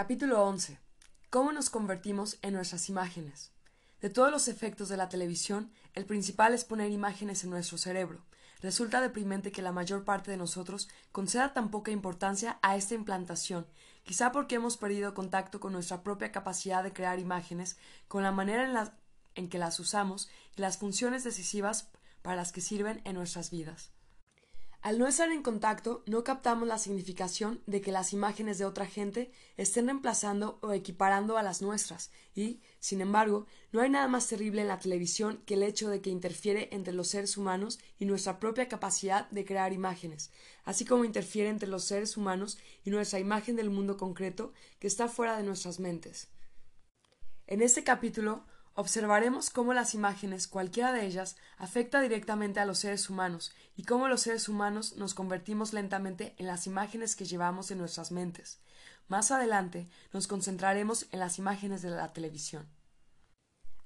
Capítulo 11. ¿Cómo nos convertimos en nuestras imágenes? De todos los efectos de la televisión, el principal es poner imágenes en nuestro cerebro. Resulta deprimente que la mayor parte de nosotros conceda tan poca importancia a esta implantación, quizá porque hemos perdido contacto con nuestra propia capacidad de crear imágenes, con la manera en, la, en que las usamos y las funciones decisivas para las que sirven en nuestras vidas. Al no estar en contacto, no captamos la significación de que las imágenes de otra gente estén reemplazando o equiparando a las nuestras, y, sin embargo, no hay nada más terrible en la televisión que el hecho de que interfiere entre los seres humanos y nuestra propia capacidad de crear imágenes, así como interfiere entre los seres humanos y nuestra imagen del mundo concreto que está fuera de nuestras mentes. En este capítulo Observaremos cómo las imágenes, cualquiera de ellas, afecta directamente a los seres humanos y cómo los seres humanos nos convertimos lentamente en las imágenes que llevamos en nuestras mentes. Más adelante nos concentraremos en las imágenes de la televisión.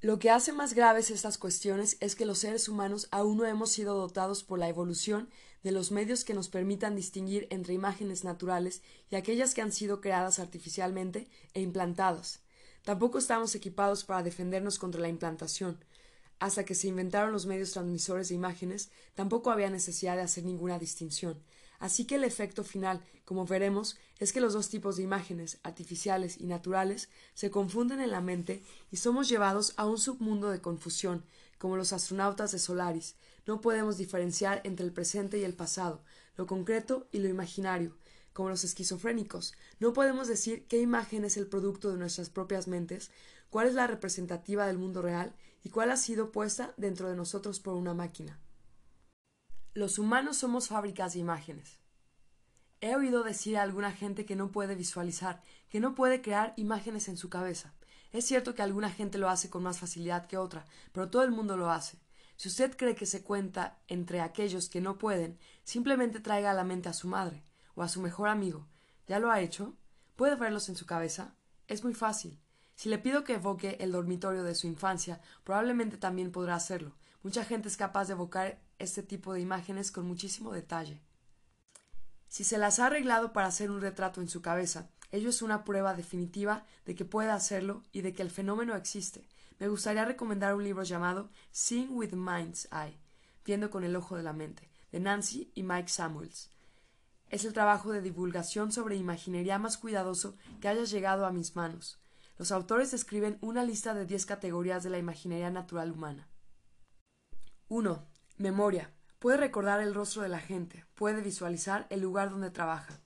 Lo que hace más graves estas cuestiones es que los seres humanos aún no hemos sido dotados por la evolución de los medios que nos permitan distinguir entre imágenes naturales y aquellas que han sido creadas artificialmente e implantadas. Tampoco estábamos equipados para defendernos contra la implantación. Hasta que se inventaron los medios transmisores de imágenes, tampoco había necesidad de hacer ninguna distinción. Así que el efecto final, como veremos, es que los dos tipos de imágenes, artificiales y naturales, se confunden en la mente y somos llevados a un submundo de confusión, como los astronautas de Solaris. No podemos diferenciar entre el presente y el pasado, lo concreto y lo imaginario, como los esquizofrénicos. No podemos decir qué imagen es el producto de nuestras propias mentes, cuál es la representativa del mundo real y cuál ha sido puesta dentro de nosotros por una máquina. Los humanos somos fábricas de imágenes. He oído decir a alguna gente que no puede visualizar, que no puede crear imágenes en su cabeza. Es cierto que alguna gente lo hace con más facilidad que otra, pero todo el mundo lo hace. Si usted cree que se cuenta entre aquellos que no pueden, simplemente traiga a la mente a su madre o a su mejor amigo. ¿Ya lo ha hecho? ¿Puede verlos en su cabeza? Es muy fácil. Si le pido que evoque el dormitorio de su infancia, probablemente también podrá hacerlo. Mucha gente es capaz de evocar este tipo de imágenes con muchísimo detalle. Si se las ha arreglado para hacer un retrato en su cabeza, ello es una prueba definitiva de que puede hacerlo y de que el fenómeno existe. Me gustaría recomendar un libro llamado Seeing with Mind's Eye, viendo con el ojo de la mente, de Nancy y Mike Samuels. Es el trabajo de divulgación sobre imaginería más cuidadoso que haya llegado a mis manos. Los autores describen una lista de diez categorías de la imaginería natural humana. 1. Memoria. Puede recordar el rostro de la gente, puede visualizar el lugar donde trabaja.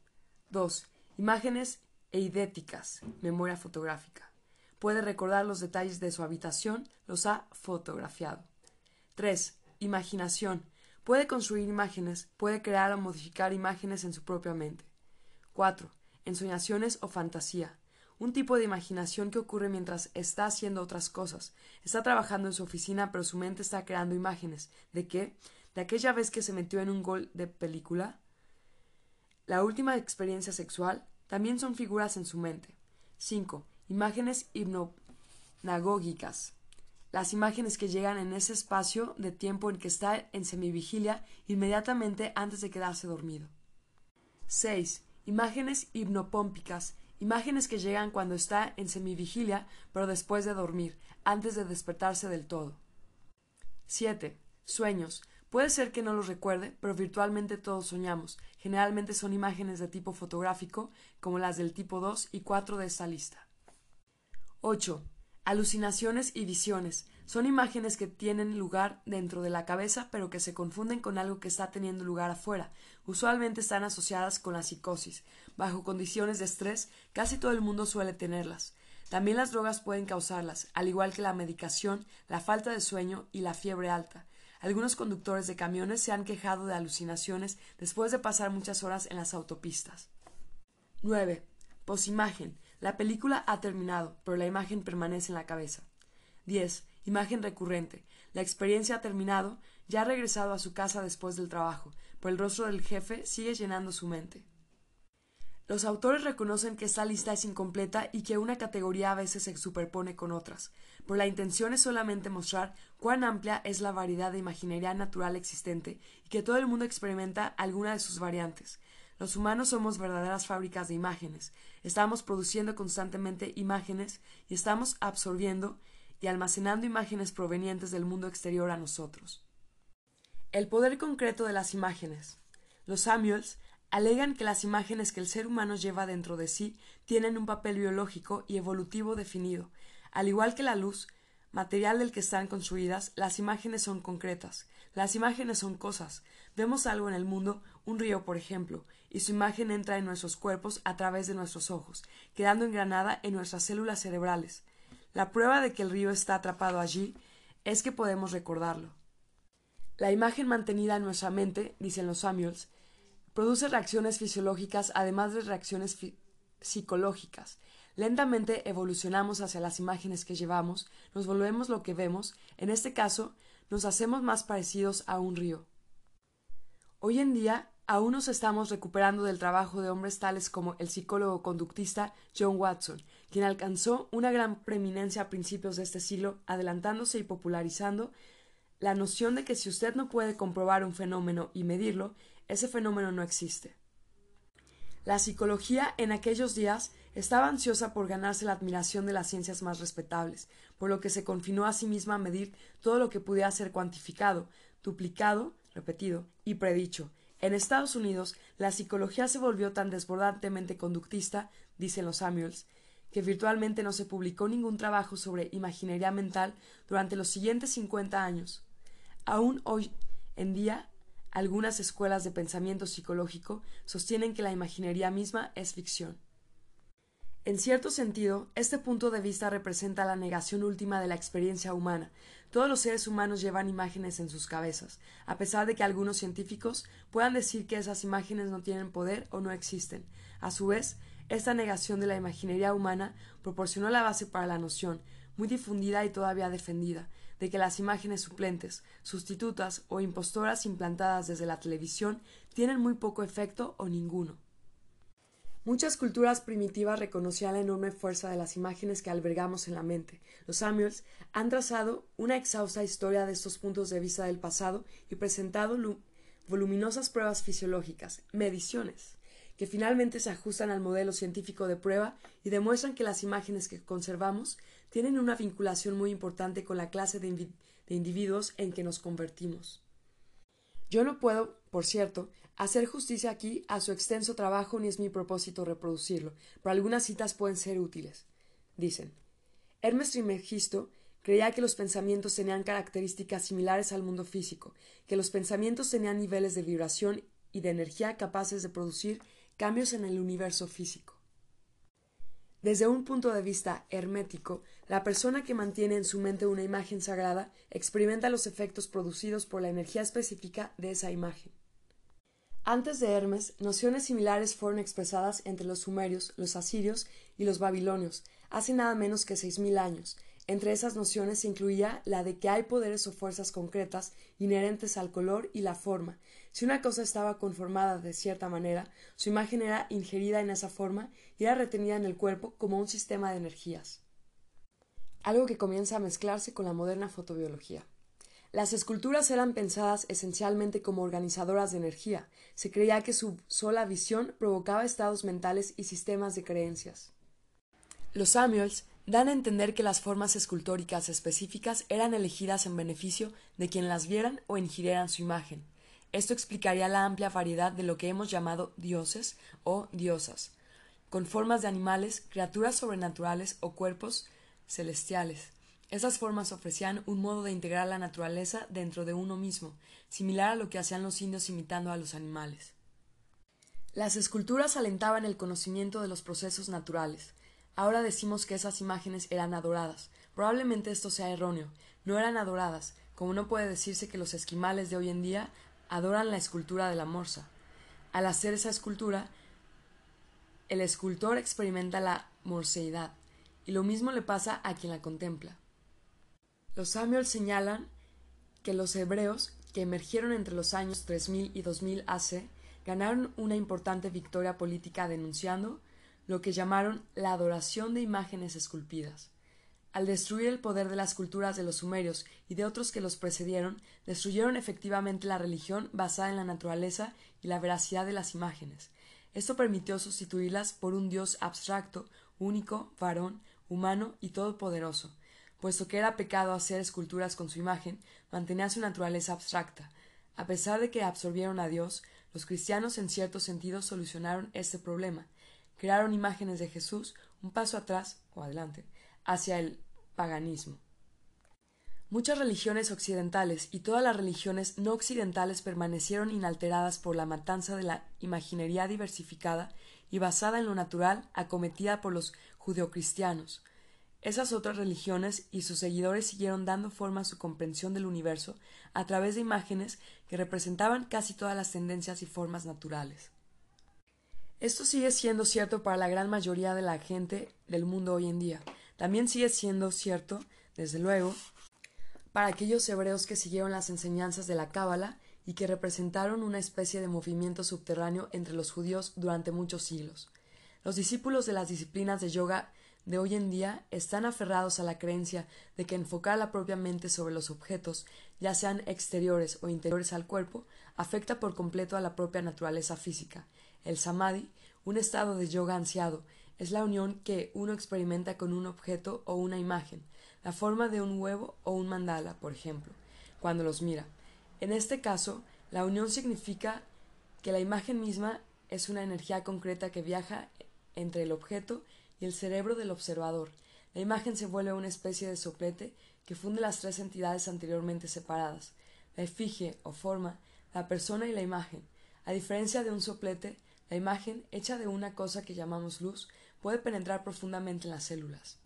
2. Imágenes eidéticas, memoria fotográfica. Puede recordar los detalles de su habitación, los ha fotografiado. 3. Imaginación. Puede construir imágenes, puede crear o modificar imágenes en su propia mente. 4. Ensoñaciones o fantasía. Un tipo de imaginación que ocurre mientras está haciendo otras cosas. Está trabajando en su oficina, pero su mente está creando imágenes. ¿De qué? ¿De aquella vez que se metió en un gol de película? La última experiencia sexual también son figuras en su mente. 5. Imágenes hipnagógicas las imágenes que llegan en ese espacio de tiempo en que está en semivigilia inmediatamente antes de quedarse dormido. 6. Imágenes hipnopómpicas, imágenes que llegan cuando está en semivigilia, pero después de dormir, antes de despertarse del todo. 7. Sueños. Puede ser que no los recuerde, pero virtualmente todos soñamos. Generalmente son imágenes de tipo fotográfico, como las del tipo 2 y 4 de esta lista. 8. Alucinaciones y visiones son imágenes que tienen lugar dentro de la cabeza pero que se confunden con algo que está teniendo lugar afuera. Usualmente están asociadas con la psicosis. Bajo condiciones de estrés, casi todo el mundo suele tenerlas. También las drogas pueden causarlas, al igual que la medicación, la falta de sueño y la fiebre alta. Algunos conductores de camiones se han quejado de alucinaciones después de pasar muchas horas en las autopistas. 9. Posimagen la película ha terminado, pero la imagen permanece en la cabeza. 10. Imagen recurrente. La experiencia ha terminado, ya ha regresado a su casa después del trabajo, pero el rostro del jefe sigue llenando su mente. Los autores reconocen que esta lista es incompleta y que una categoría a veces se superpone con otras, pero la intención es solamente mostrar cuán amplia es la variedad de imaginería natural existente y que todo el mundo experimenta alguna de sus variantes. Los humanos somos verdaderas fábricas de imágenes. Estamos produciendo constantemente imágenes y estamos absorbiendo y almacenando imágenes provenientes del mundo exterior a nosotros. El poder concreto de las imágenes. Los Samuels alegan que las imágenes que el ser humano lleva dentro de sí tienen un papel biológico y evolutivo definido. Al igual que la luz, material del que están construidas, las imágenes son concretas. Las imágenes son cosas. Vemos algo en el mundo, un río, por ejemplo, y su imagen entra en nuestros cuerpos a través de nuestros ojos, quedando engranada en nuestras células cerebrales. La prueba de que el río está atrapado allí es que podemos recordarlo. La imagen mantenida en nuestra mente, dicen los Samuels, produce reacciones fisiológicas además de reacciones psicológicas. Lentamente evolucionamos hacia las imágenes que llevamos, nos volvemos lo que vemos, en este caso, nos hacemos más parecidos a un río. Hoy en día, aún nos estamos recuperando del trabajo de hombres tales como el psicólogo conductista John Watson, quien alcanzó una gran preeminencia a principios de este siglo, adelantándose y popularizando la noción de que si usted no puede comprobar un fenómeno y medirlo, ese fenómeno no existe. La psicología en aquellos días estaba ansiosa por ganarse la admiración de las ciencias más respetables, por lo que se confinó a sí misma a medir todo lo que pudiera ser cuantificado, duplicado, repetido y predicho. En Estados Unidos, la psicología se volvió tan desbordantemente conductista, dicen los Samuels, que virtualmente no se publicó ningún trabajo sobre imaginería mental durante los siguientes cincuenta años. Aún hoy en día, algunas escuelas de pensamiento psicológico sostienen que la imaginería misma es ficción. En cierto sentido, este punto de vista representa la negación última de la experiencia humana. Todos los seres humanos llevan imágenes en sus cabezas, a pesar de que algunos científicos puedan decir que esas imágenes no tienen poder o no existen. A su vez, esta negación de la imaginería humana proporcionó la base para la noción, muy difundida y todavía defendida, de que las imágenes suplentes, sustitutas o impostoras implantadas desde la televisión tienen muy poco efecto o ninguno. Muchas culturas primitivas reconocían la enorme fuerza de las imágenes que albergamos en la mente. Los Samuels han trazado una exhausta historia de estos puntos de vista del pasado y presentado voluminosas pruebas fisiológicas, mediciones, que finalmente se ajustan al modelo científico de prueba y demuestran que las imágenes que conservamos tienen una vinculación muy importante con la clase de, individuos en que nos convertimos. Yo no puedo, por cierto, hacer justicia aquí a su extenso trabajo ni es mi propósito reproducirlo, pero algunas citas pueden ser útiles. Dicen Hermes Trismegisto creía que los pensamientos tenían características similares al mundo físico, que los pensamientos tenían niveles de vibración y de energía capaces de producir cambios en el universo físico. Desde un punto de vista hermético, la persona que mantiene en su mente una imagen sagrada experimenta los efectos producidos por la energía específica de esa imagen. Antes de Hermes, nociones similares fueron expresadas entre los sumerios, los asirios y los babilonios, hace nada menos que seis mil años. Entre esas nociones se incluía la de que hay poderes o fuerzas concretas inherentes al color y la forma. Si una cosa estaba conformada de cierta manera, su imagen era ingerida en esa forma y era retenida en el cuerpo como un sistema de energías. Algo que comienza a mezclarse con la moderna fotobiología. Las esculturas eran pensadas esencialmente como organizadoras de energía. Se creía que su sola visión provocaba estados mentales y sistemas de creencias. Los Samuels dan a entender que las formas escultóricas específicas eran elegidas en beneficio de quien las vieran o ingirieran su imagen. Esto explicaría la amplia variedad de lo que hemos llamado dioses o diosas, con formas de animales, criaturas sobrenaturales o cuerpos celestiales. Esas formas ofrecían un modo de integrar la naturaleza dentro de uno mismo, similar a lo que hacían los indios imitando a los animales. Las esculturas alentaban el conocimiento de los procesos naturales. Ahora decimos que esas imágenes eran adoradas. Probablemente esto sea erróneo. No eran adoradas, como no puede decirse que los esquimales de hoy en día adoran la escultura de la morsa. Al hacer esa escultura, el escultor experimenta la morseidad, y lo mismo le pasa a quien la contempla. Los Samuel señalan que los hebreos, que emergieron entre los años 3000 y 2000 AC, ganaron una importante victoria política denunciando lo que llamaron la adoración de imágenes esculpidas. Al destruir el poder de las culturas de los sumerios y de otros que los precedieron, destruyeron efectivamente la religión basada en la naturaleza y la veracidad de las imágenes. Esto permitió sustituirlas por un Dios abstracto, único, varón, humano y todopoderoso. Puesto que era pecado hacer esculturas con su imagen, mantenía su naturaleza abstracta. A pesar de que absorbieron a Dios, los cristianos en cierto sentido solucionaron este problema. Crearon imágenes de Jesús un paso atrás o adelante hacia el paganismo. Muchas religiones occidentales y todas las religiones no occidentales permanecieron inalteradas por la matanza de la imaginería diversificada y basada en lo natural acometida por los judeocristianos. Esas otras religiones y sus seguidores siguieron dando forma a su comprensión del universo a través de imágenes que representaban casi todas las tendencias y formas naturales. Esto sigue siendo cierto para la gran mayoría de la gente del mundo hoy en día. También sigue siendo cierto, desde luego, para aquellos hebreos que siguieron las enseñanzas de la Cábala y que representaron una especie de movimiento subterráneo entre los judíos durante muchos siglos. Los discípulos de las disciplinas de yoga de hoy en día están aferrados a la creencia de que enfocar la propia mente sobre los objetos, ya sean exteriores o interiores al cuerpo, afecta por completo a la propia naturaleza física. El samadhi, un estado de yoga ansiado, es la unión que uno experimenta con un objeto o una imagen, la forma de un huevo o un mandala, por ejemplo, cuando los mira. En este caso, la unión significa que la imagen misma es una energía concreta que viaja entre el objeto y el cerebro del observador. La imagen se vuelve una especie de soplete que funde las tres entidades anteriormente separadas, la efigie o forma, la persona y la imagen. A diferencia de un soplete, la imagen, hecha de una cosa que llamamos luz, puede penetrar profundamente en las células.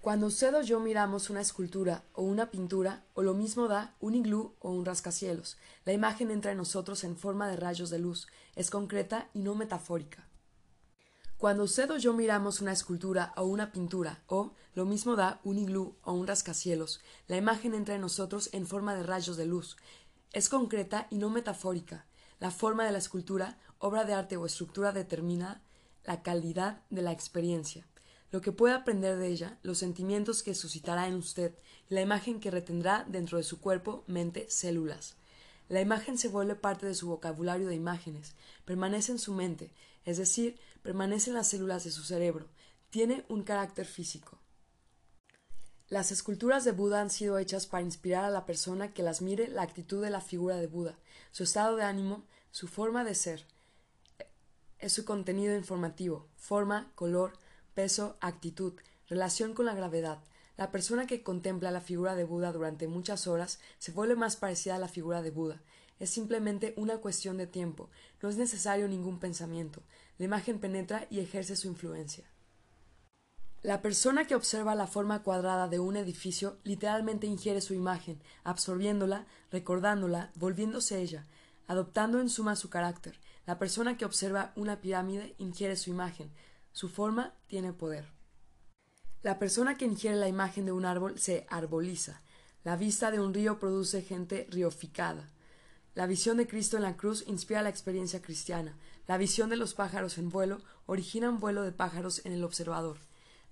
Cuando usted o yo miramos una escultura o una pintura, o lo mismo da un iglú o un rascacielos, la imagen entra en nosotros en forma de rayos de luz, es concreta y no metafórica. Cuando usted o yo miramos una escultura o una pintura, o lo mismo da un iglú o un rascacielos, la imagen entra en nosotros en forma de rayos de luz, es concreta y no metafórica. La forma de la escultura, obra de arte o estructura determina la calidad de la experiencia lo que puede aprender de ella, los sentimientos que suscitará en usted la imagen que retendrá dentro de su cuerpo, mente, células. La imagen se vuelve parte de su vocabulario de imágenes, permanece en su mente, es decir, permanece en las células de su cerebro, tiene un carácter físico. Las esculturas de Buda han sido hechas para inspirar a la persona que las mire la actitud de la figura de Buda, su estado de ánimo, su forma de ser. Es su contenido informativo, forma, color, peso, actitud, relación con la gravedad. La persona que contempla la figura de Buda durante muchas horas se vuelve más parecida a la figura de Buda. Es simplemente una cuestión de tiempo, no es necesario ningún pensamiento. La imagen penetra y ejerce su influencia. La persona que observa la forma cuadrada de un edificio literalmente ingiere su imagen, absorbiéndola, recordándola, volviéndose ella, adoptando en suma su carácter. La persona que observa una pirámide ingiere su imagen, su forma tiene poder. La persona que ingiere la imagen de un árbol se arboliza. La vista de un río produce gente rioficada. La visión de Cristo en la cruz inspira la experiencia cristiana. La visión de los pájaros en vuelo origina un vuelo de pájaros en el observador.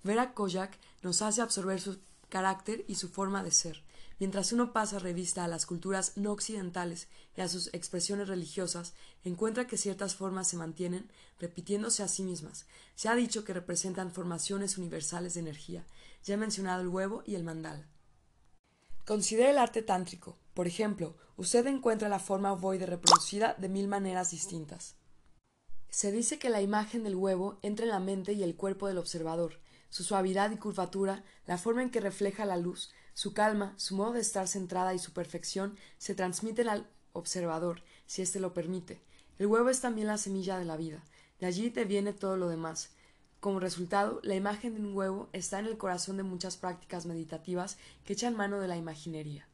Ver a Koyak nos hace absorber su carácter y su forma de ser. Mientras uno pasa revista a las culturas no occidentales y a sus expresiones religiosas, encuentra que ciertas formas se mantienen repitiéndose a sí mismas. Se ha dicho que representan formaciones universales de energía. Ya he mencionado el huevo y el mandala. Considere el arte tántrico. Por ejemplo, usted encuentra la forma ovoide reproducida de mil maneras distintas. Se dice que la imagen del huevo entra en la mente y el cuerpo del observador. Su suavidad y curvatura, la forma en que refleja la luz, su calma, su modo de estar centrada y su perfección se transmiten al observador, si éste lo permite. El huevo es también la semilla de la vida. De allí te viene todo lo demás. Como resultado, la imagen de un huevo está en el corazón de muchas prácticas meditativas que echan mano de la imaginería.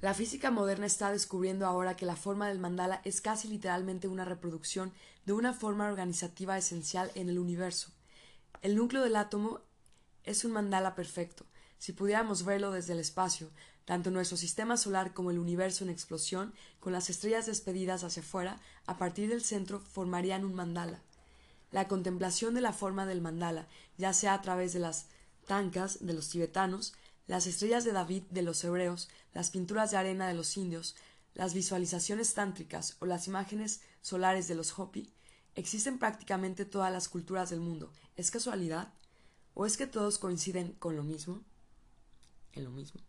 La física moderna está descubriendo ahora que la forma del mandala es casi literalmente una reproducción de una forma organizativa esencial en el universo. El núcleo del átomo es un mandala perfecto, si pudiéramos verlo desde el espacio, tanto nuestro sistema solar como el universo en explosión, con las estrellas despedidas hacia afuera, a partir del centro formarían un mandala. La contemplación de la forma del mandala, ya sea a través de las tancas de los tibetanos, las estrellas de David de los hebreos, las pinturas de arena de los indios, las visualizaciones tántricas o las imágenes solares de los Hopi existen prácticamente todas las culturas del mundo. ¿Es casualidad? ¿O es que todos coinciden con lo mismo? En lo mismo.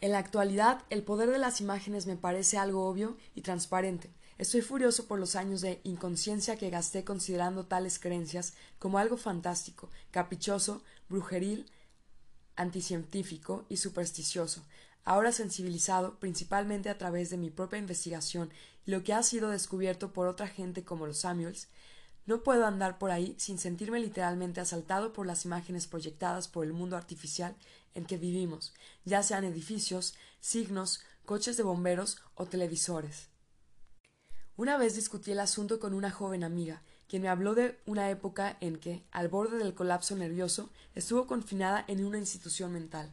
En la actualidad, el poder de las imágenes me parece algo obvio y transparente. Estoy furioso por los años de inconsciencia que gasté considerando tales creencias como algo fantástico, caprichoso, brujeril, anticientífico y supersticioso, ahora sensibilizado principalmente a través de mi propia investigación y lo que ha sido descubierto por otra gente como los Samuels, no puedo andar por ahí sin sentirme literalmente asaltado por las imágenes proyectadas por el mundo artificial en que vivimos, ya sean edificios, signos, coches de bomberos o televisores. Una vez discutí el asunto con una joven amiga, quien me habló de una época en que, al borde del colapso nervioso, estuvo confinada en una institución mental.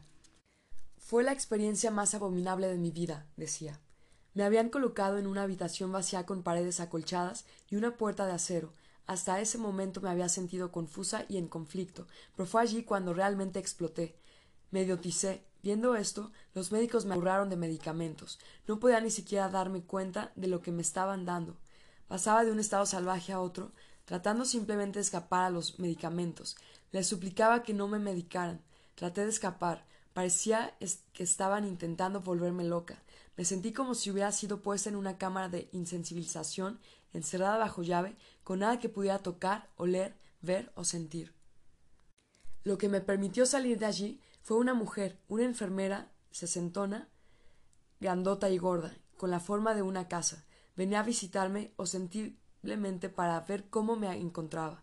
Fue la experiencia más abominable de mi vida, decía. Me habían colocado en una habitación vacía con paredes acolchadas y una puerta de acero. Hasta ese momento me había sentido confusa y en conflicto, pero fue allí cuando realmente exploté. Me idioticé. Viendo esto, los médicos me aburraron de medicamentos. No podía ni siquiera darme cuenta de lo que me estaban dando. Pasaba de un estado salvaje a otro, tratando simplemente de escapar a los medicamentos. Les suplicaba que no me medicaran. Traté de escapar, Parecía que estaban intentando volverme loca. Me sentí como si hubiera sido puesta en una cámara de insensibilización, encerrada bajo llave, con nada que pudiera tocar, oler, ver o sentir. Lo que me permitió salir de allí fue una mujer, una enfermera, sesentona, grandota y gorda, con la forma de una casa. Venía a visitarme ostensiblemente para ver cómo me encontraba.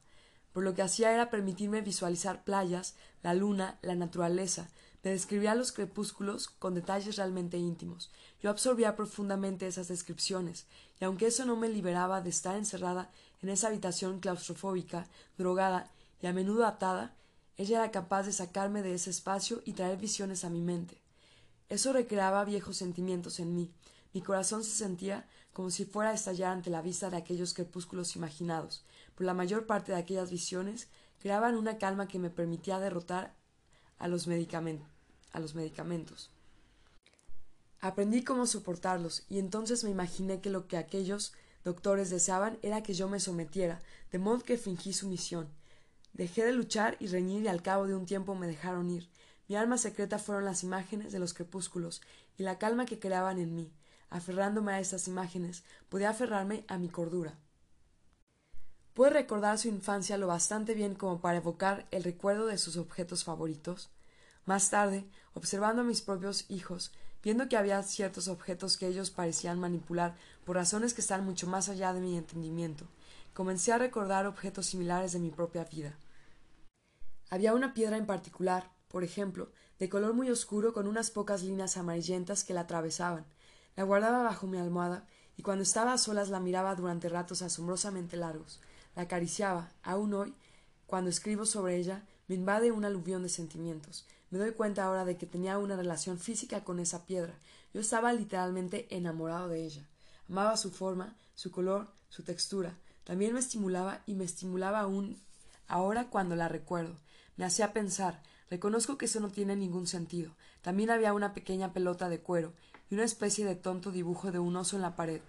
Por lo que hacía era permitirme visualizar playas, la luna, la naturaleza, me describía los crepúsculos con detalles realmente íntimos. Yo absorbía profundamente esas descripciones, y aunque eso no me liberaba de estar encerrada en esa habitación claustrofóbica, drogada y a menudo atada, ella era capaz de sacarme de ese espacio y traer visiones a mi mente. Eso recreaba viejos sentimientos en mí. Mi corazón se sentía como si fuera a estallar ante la vista de aquellos crepúsculos imaginados, Por la mayor parte de aquellas visiones creaban una calma que me permitía derrotar a los, a los medicamentos. Aprendí cómo soportarlos y entonces me imaginé que lo que aquellos doctores deseaban era que yo me sometiera, de modo que fingí su misión. Dejé de luchar y reñir y al cabo de un tiempo me dejaron ir. Mi alma secreta fueron las imágenes de los crepúsculos y la calma que creaban en mí. Aferrándome a estas imágenes, podía aferrarme a mi cordura. ¿Puede recordar su infancia lo bastante bien como para evocar el recuerdo de sus objetos favoritos? Más tarde, observando a mis propios hijos, viendo que había ciertos objetos que ellos parecían manipular por razones que están mucho más allá de mi entendimiento, comencé a recordar objetos similares de mi propia vida. Había una piedra en particular, por ejemplo, de color muy oscuro con unas pocas líneas amarillentas que la atravesaban. La guardaba bajo mi almohada y cuando estaba a solas la miraba durante ratos asombrosamente largos la acariciaba. Aún hoy, cuando escribo sobre ella, me invade un aluvión de sentimientos. Me doy cuenta ahora de que tenía una relación física con esa piedra. Yo estaba literalmente enamorado de ella. Amaba su forma, su color, su textura. También me estimulaba y me estimulaba aún ahora cuando la recuerdo. Me hacía pensar. Reconozco que eso no tiene ningún sentido. También había una pequeña pelota de cuero y una especie de tonto dibujo de un oso en la pared.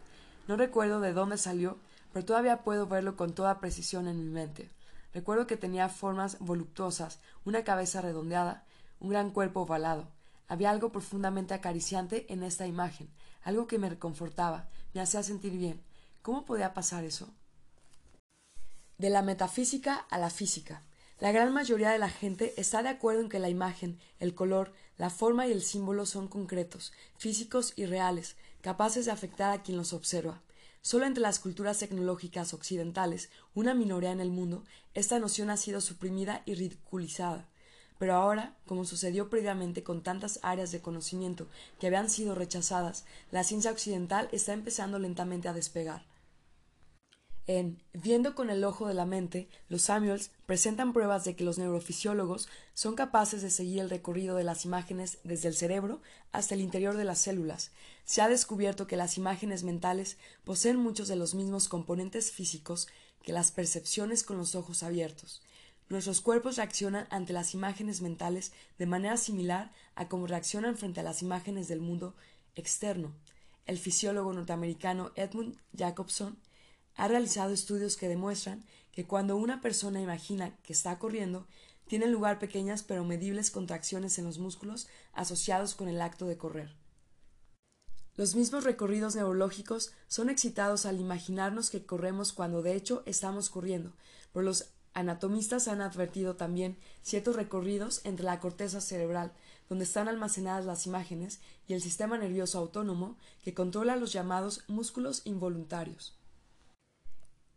No recuerdo de dónde salió, pero todavía puedo verlo con toda precisión en mi mente. Recuerdo que tenía formas voluptuosas, una cabeza redondeada, un gran cuerpo ovalado. Había algo profundamente acariciante en esta imagen, algo que me reconfortaba, me hacía sentir bien. ¿Cómo podía pasar eso? De la metafísica a la física. La gran mayoría de la gente está de acuerdo en que la imagen, el color, la forma y el símbolo son concretos, físicos y reales, capaces de afectar a quien los observa. Solo entre las culturas tecnológicas occidentales, una minoría en el mundo, esta noción ha sido suprimida y ridiculizada. Pero ahora, como sucedió previamente con tantas áreas de conocimiento que habían sido rechazadas, la ciencia occidental está empezando lentamente a despegar. En Viendo con el ojo de la mente, los Samuels presentan pruebas de que los neurofisiólogos son capaces de seguir el recorrido de las imágenes desde el cerebro hasta el interior de las células. Se ha descubierto que las imágenes mentales poseen muchos de los mismos componentes físicos que las percepciones con los ojos abiertos. Nuestros cuerpos reaccionan ante las imágenes mentales de manera similar a cómo reaccionan frente a las imágenes del mundo externo. el fisiólogo norteamericano Edmund Jacobson ha realizado estudios que demuestran que cuando una persona imagina que está corriendo, tienen lugar pequeñas pero medibles contracciones en los músculos asociados con el acto de correr. Los mismos recorridos neurológicos son excitados al imaginarnos que corremos cuando de hecho estamos corriendo, pero los anatomistas han advertido también ciertos recorridos entre la corteza cerebral, donde están almacenadas las imágenes, y el sistema nervioso autónomo, que controla los llamados músculos involuntarios.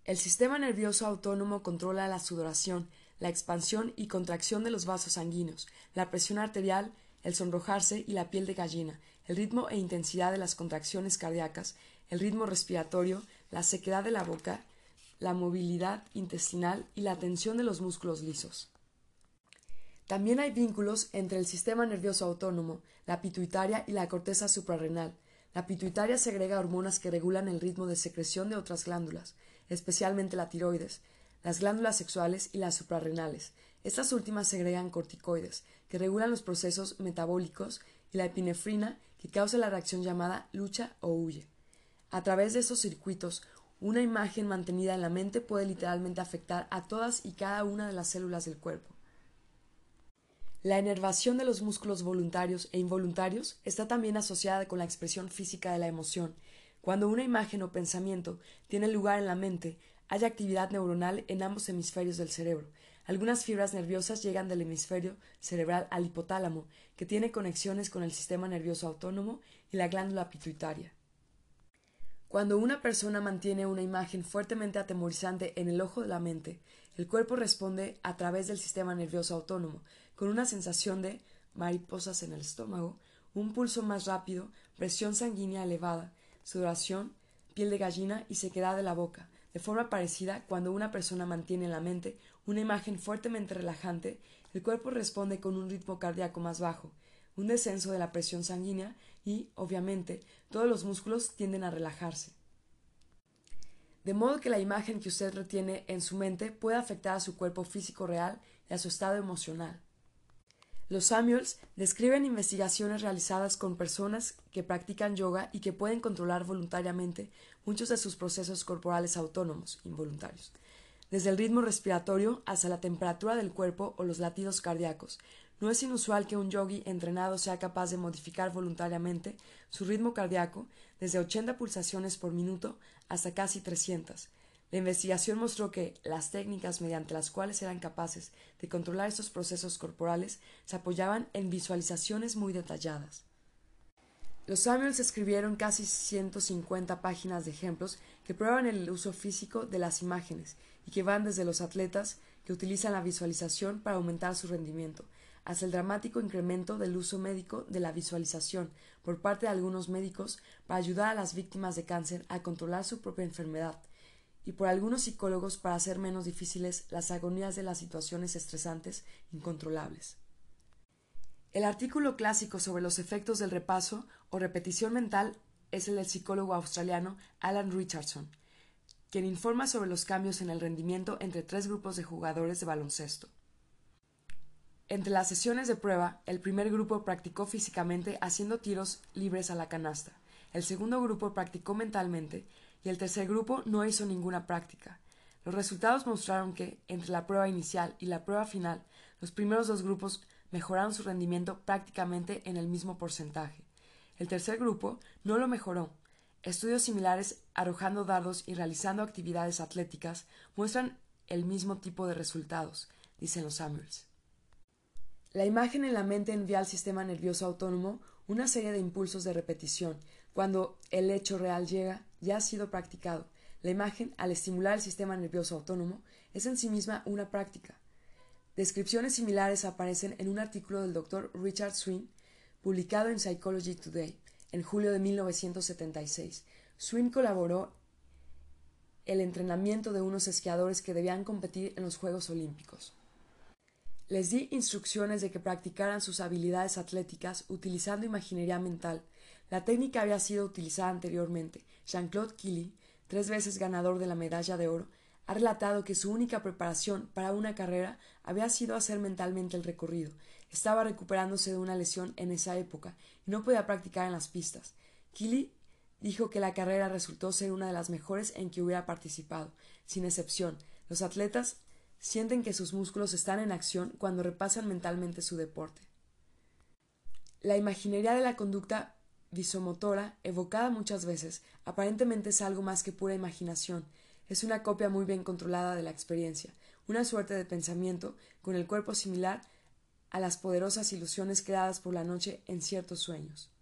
El sistema nervioso autónomo controla la sudoración, la expansión y contracción de los vasos sanguíneos, la presión arterial, el sonrojarse y la piel de gallina, el ritmo e intensidad de las contracciones cardíacas, el ritmo respiratorio, la sequedad de la boca, la movilidad intestinal y la tensión de los músculos lisos. También hay vínculos entre el sistema nervioso autónomo, la pituitaria y la corteza suprarrenal. La pituitaria segrega hormonas que regulan el ritmo de secreción de otras glándulas, especialmente la tiroides, las glándulas sexuales y las suprarrenales. Estas últimas segregan corticoides, que regulan los procesos metabólicos, y la epinefrina, que causa la reacción llamada lucha o huye. A través de esos circuitos, una imagen mantenida en la mente puede literalmente afectar a todas y cada una de las células del cuerpo. La enervación de los músculos voluntarios e involuntarios está también asociada con la expresión física de la emoción. Cuando una imagen o pensamiento tiene lugar en la mente, hay actividad neuronal en ambos hemisferios del cerebro, algunas fibras nerviosas llegan del hemisferio cerebral al hipotálamo, que tiene conexiones con el sistema nervioso autónomo y la glándula pituitaria. Cuando una persona mantiene una imagen fuertemente atemorizante en el ojo de la mente, el cuerpo responde a través del sistema nervioso autónomo, con una sensación de mariposas en el estómago, un pulso más rápido, presión sanguínea elevada, sudoración, piel de gallina y sequedad de la boca, de forma parecida, cuando una persona mantiene en la mente una imagen fuertemente relajante, el cuerpo responde con un ritmo cardíaco más bajo, un descenso de la presión sanguínea y, obviamente, todos los músculos tienden a relajarse. De modo que la imagen que usted retiene en su mente puede afectar a su cuerpo físico real y a su estado emocional. Los Samuels describen investigaciones realizadas con personas que practican yoga y que pueden controlar voluntariamente muchos de sus procesos corporales autónomos, involuntarios, desde el ritmo respiratorio hasta la temperatura del cuerpo o los latidos cardíacos. No es inusual que un yogi entrenado sea capaz de modificar voluntariamente su ritmo cardíaco desde 80 pulsaciones por minuto hasta casi 300, la investigación mostró que las técnicas mediante las cuales eran capaces de controlar estos procesos corporales se apoyaban en visualizaciones muy detalladas. Los Samuels escribieron casi 150 páginas de ejemplos que prueban el uso físico de las imágenes y que van desde los atletas que utilizan la visualización para aumentar su rendimiento, hasta el dramático incremento del uso médico de la visualización por parte de algunos médicos para ayudar a las víctimas de cáncer a controlar su propia enfermedad, y por algunos psicólogos para hacer menos difíciles las agonías de las situaciones estresantes incontrolables. El artículo clásico sobre los efectos del repaso o repetición mental es el del psicólogo australiano Alan Richardson, quien informa sobre los cambios en el rendimiento entre tres grupos de jugadores de baloncesto. Entre las sesiones de prueba, el primer grupo practicó físicamente haciendo tiros libres a la canasta, el segundo grupo practicó mentalmente y el tercer grupo no hizo ninguna práctica. Los resultados mostraron que, entre la prueba inicial y la prueba final, los primeros dos grupos mejoraron su rendimiento prácticamente en el mismo porcentaje. El tercer grupo no lo mejoró. Estudios similares arrojando dardos y realizando actividades atléticas muestran el mismo tipo de resultados, dicen los Samuels. La imagen en la mente envía al sistema nervioso autónomo una serie de impulsos de repetición. Cuando el hecho real llega, ya ha sido practicado. La imagen, al estimular el sistema nervioso autónomo, es en sí misma una práctica. Descripciones similares aparecen en un artículo del Dr. Richard Swin, publicado en Psychology Today, en julio de 1976. Swin colaboró el entrenamiento de unos esquiadores que debían competir en los Juegos Olímpicos. Les di instrucciones de que practicaran sus habilidades atléticas utilizando imaginería mental. La técnica había sido utilizada anteriormente. Jean-Claude Killy, tres veces ganador de la medalla de oro, ha relatado que su única preparación para una carrera había sido hacer mentalmente el recorrido. Estaba recuperándose de una lesión en esa época y no podía practicar en las pistas. Killy dijo que la carrera resultó ser una de las mejores en que hubiera participado. Sin excepción, los atletas sienten que sus músculos están en acción cuando repasan mentalmente su deporte. La imaginería de la conducta visomotora, evocada muchas veces, aparentemente es algo más que pura imaginación, es una copia muy bien controlada de la experiencia, una suerte de pensamiento con el cuerpo similar a las poderosas ilusiones creadas por la noche en ciertos sueños.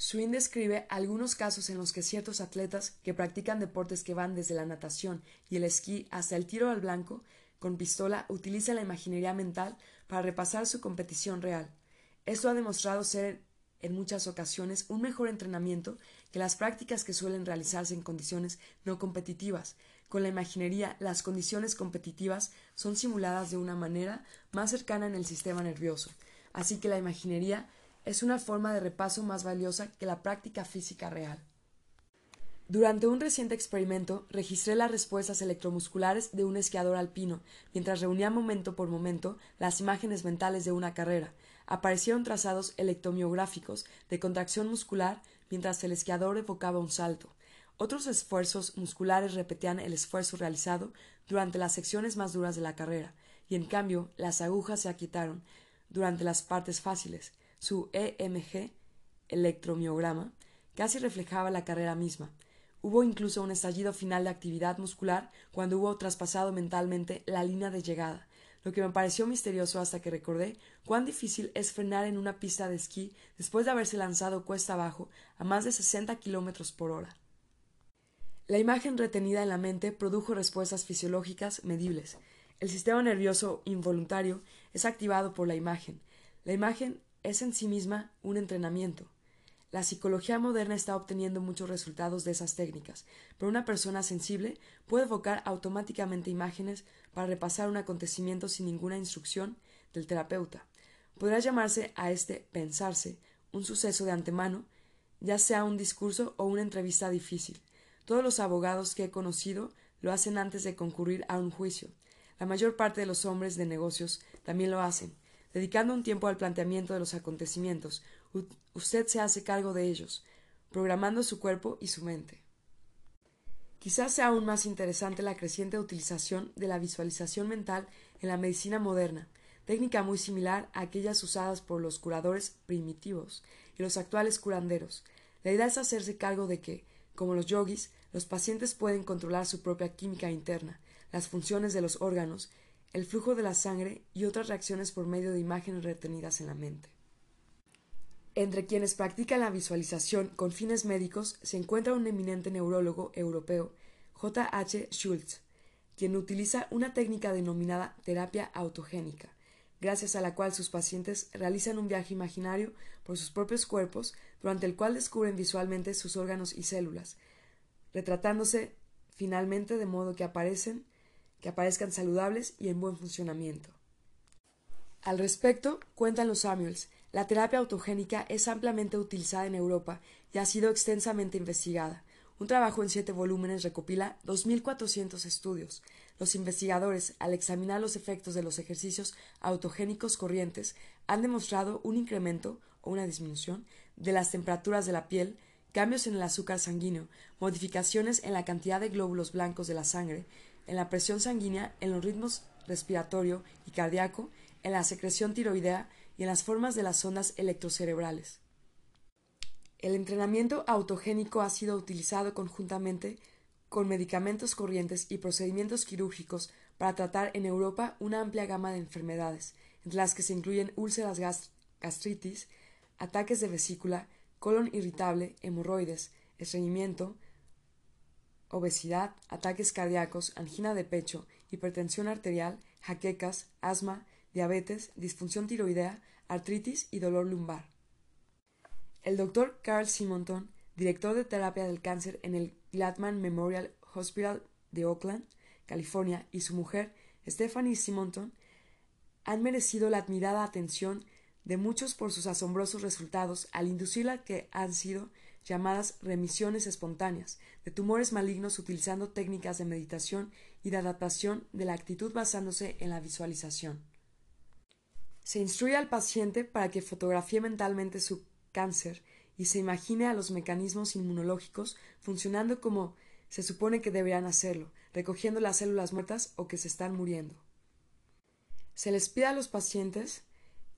Swin describe algunos casos en los que ciertos atletas que practican deportes que van desde la natación y el esquí hasta el tiro al blanco con pistola utilizan la imaginería mental para repasar su competición real. Esto ha demostrado ser en muchas ocasiones un mejor entrenamiento que las prácticas que suelen realizarse en condiciones no competitivas. Con la imaginería, las condiciones competitivas son simuladas de una manera más cercana en el sistema nervioso, así que la imaginería es una forma de repaso más valiosa que la práctica física real. Durante un reciente experimento registré las respuestas electromusculares de un esquiador alpino, mientras reunía momento por momento las imágenes mentales de una carrera, aparecieron trazados electromiográficos de contracción muscular mientras el esquiador evocaba un salto. Otros esfuerzos musculares repetían el esfuerzo realizado durante las secciones más duras de la carrera, y en cambio las agujas se aquietaron durante las partes fáciles. Su EMG, electromiograma, casi reflejaba la carrera misma. Hubo incluso un estallido final de actividad muscular cuando hubo traspasado mentalmente la línea de llegada lo que me pareció misterioso hasta que recordé cuán difícil es frenar en una pista de esquí después de haberse lanzado cuesta abajo a más de 60 kilómetros por hora. La imagen retenida en la mente produjo respuestas fisiológicas medibles. El sistema nervioso involuntario es activado por la imagen. La imagen es en sí misma un entrenamiento. La psicología moderna está obteniendo muchos resultados de esas técnicas, pero una persona sensible puede evocar automáticamente imágenes para repasar un acontecimiento sin ninguna instrucción del terapeuta. Podrá llamarse a este pensarse un suceso de antemano, ya sea un discurso o una entrevista difícil. Todos los abogados que he conocido lo hacen antes de concurrir a un juicio. La mayor parte de los hombres de negocios también lo hacen, dedicando un tiempo al planteamiento de los acontecimientos. usted se hace cargo de ellos, programando su cuerpo y su mente. Quizás sea aún más interesante la creciente utilización de la visualización mental en la medicina moderna, técnica muy similar a aquellas usadas por los curadores primitivos y los actuales curanderos. La idea es hacerse cargo de que, como los yogis, los pacientes pueden controlar su propia química interna, las funciones de los órganos, el flujo de la sangre y otras reacciones por medio de imágenes retenidas en la mente. Entre quienes practican la visualización con fines médicos se encuentra un eminente neurólogo europeo, J. H. Schultz, quien utiliza una técnica denominada terapia autogénica, gracias a la cual sus pacientes realizan un viaje imaginario por sus propios cuerpos, durante el cual descubren visualmente sus órganos y células, retratándose finalmente de modo que aparecen, que aparezcan saludables y en buen funcionamiento. Al respecto, cuentan los Samuels, la terapia autogénica es ampliamente utilizada en Europa y ha sido extensamente investigada. Un trabajo en siete volúmenes recopila 2.400 estudios. Los investigadores, al examinar los efectos de los ejercicios autogénicos corrientes, han demostrado un incremento o una disminución de las temperaturas de la piel, cambios en el azúcar sanguíneo, modificaciones en la cantidad de glóbulos blancos de la sangre, en la presión sanguínea, en los ritmos respiratorio y cardíaco, en la secreción tiroidea y en las formas de las ondas electrocerebrales. El entrenamiento autogénico ha sido utilizado conjuntamente con medicamentos corrientes y procedimientos quirúrgicos para tratar en Europa una amplia gama de enfermedades, entre las que se incluyen úlceras gastritis, ataques de vesícula, colon irritable, hemorroides, estreñimiento, obesidad, ataques cardíacos, angina de pecho, hipertensión arterial, jaquecas, asma, diabetes, disfunción tiroidea, artritis y dolor lumbar. El doctor Carl Simonton, director de terapia del cáncer en el Gladman Memorial Hospital de Oakland, California, y su mujer, Stephanie Simonton, han merecido la admirada atención de muchos por sus asombrosos resultados al inducir la que han sido llamadas remisiones espontáneas de tumores malignos utilizando técnicas de meditación y de adaptación de la actitud basándose en la visualización. Se instruye al paciente para que fotografíe mentalmente su cáncer y se imagine a los mecanismos inmunológicos funcionando como se supone que deberían hacerlo, recogiendo las células muertas o que se están muriendo. Se les pide a los pacientes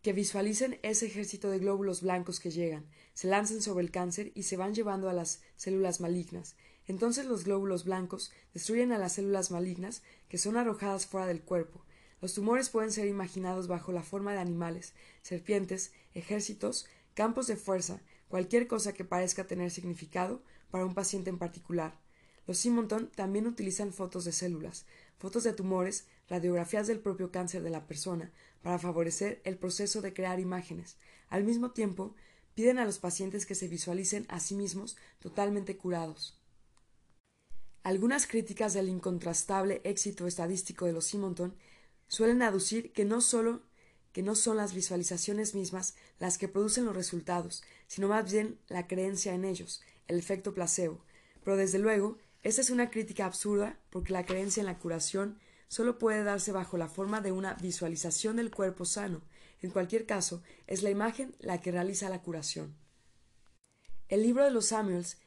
que visualicen ese ejército de glóbulos blancos que llegan, se lancen sobre el cáncer y se van llevando a las células malignas. Entonces los glóbulos blancos destruyen a las células malignas que son arrojadas fuera del cuerpo. Los tumores pueden ser imaginados bajo la forma de animales, serpientes, ejércitos, campos de fuerza, cualquier cosa que parezca tener significado para un paciente en particular. Los Simonton también utilizan fotos de células, fotos de tumores, radiografías del propio cáncer de la persona, para favorecer el proceso de crear imágenes. Al mismo tiempo, piden a los pacientes que se visualicen a sí mismos totalmente curados. Algunas críticas del incontrastable éxito estadístico de los Simonton suelen aducir que no solo que no son las visualizaciones mismas las que producen los resultados, sino más bien la creencia en ellos, el efecto placebo. Pero desde luego, esta es una crítica absurda porque la creencia en la curación solo puede darse bajo la forma de una visualización del cuerpo sano. En cualquier caso, es la imagen la que realiza la curación. El libro de los Samuels